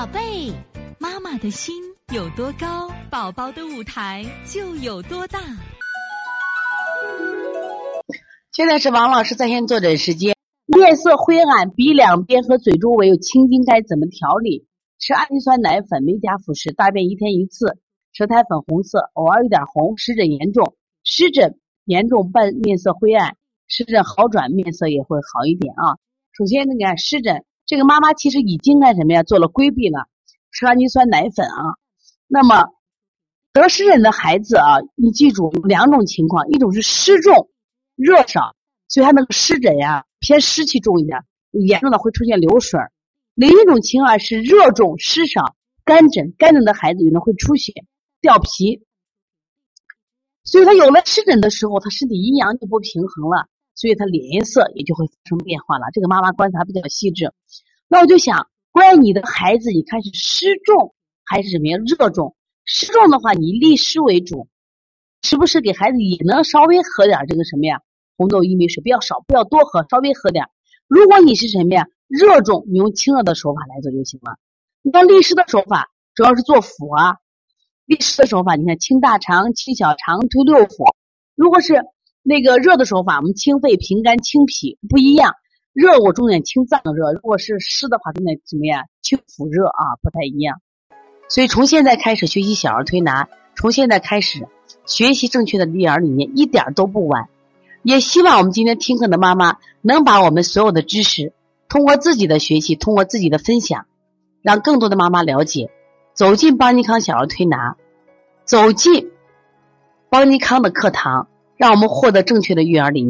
宝贝，妈妈的心有多高，宝宝的舞台就有多大。现在是王老师在线坐诊时间。面色灰暗，鼻两边和嘴周围有青筋，该怎么调理？吃氨基酸奶粉，没加辅食，大便一天一次，舌苔粉红色，偶尔有点红，湿疹严重，湿疹严重伴面色灰暗，湿疹好转，面色也会好一点啊。首先，你看湿疹，这个妈妈其实已经干什么呀？做了规避了，吃氨基酸奶粉啊。那么得湿疹的孩子啊，你记住两种情况，一种是湿重热少，所以他那个湿疹呀。偏湿气重一点，严重的会出现流水；另一种情况是热重湿少，干疹，干疹的孩子有的会出血、掉皮。所以他有了湿疹的时候，他身体阴阳就不平衡了，所以他脸色也就会发生变化了。这个妈妈观察比较细致，那我就想，关于你的孩子，你看是湿重还是什么呀？热重？湿重的话，你利湿为主，时不时给孩子也能稍微喝点这个什么呀？红豆薏米水不要少，不要多喝，稍微喝点。如果你是什么呀，热重，你用清热的手法来做就行了。你像利湿的手法，主要是做腹啊。利湿的手法，你看清大肠、清小肠、推六腑。如果是那个热的手法，我们清肺、平肝、清脾不一样。热我重点清脏热，如果是湿的话，重点怎么样？清腑热啊，不太一样。所以从现在开始学习小儿推拿，从现在开始学习正确的育儿理念，一点都不晚。也希望我们今天听课的妈妈能把我们所有的知识，通过自己的学习，通过自己的分享，让更多的妈妈了解，走进邦尼康小儿推拿，走进邦尼康的课堂，让我们获得正确的育儿理念。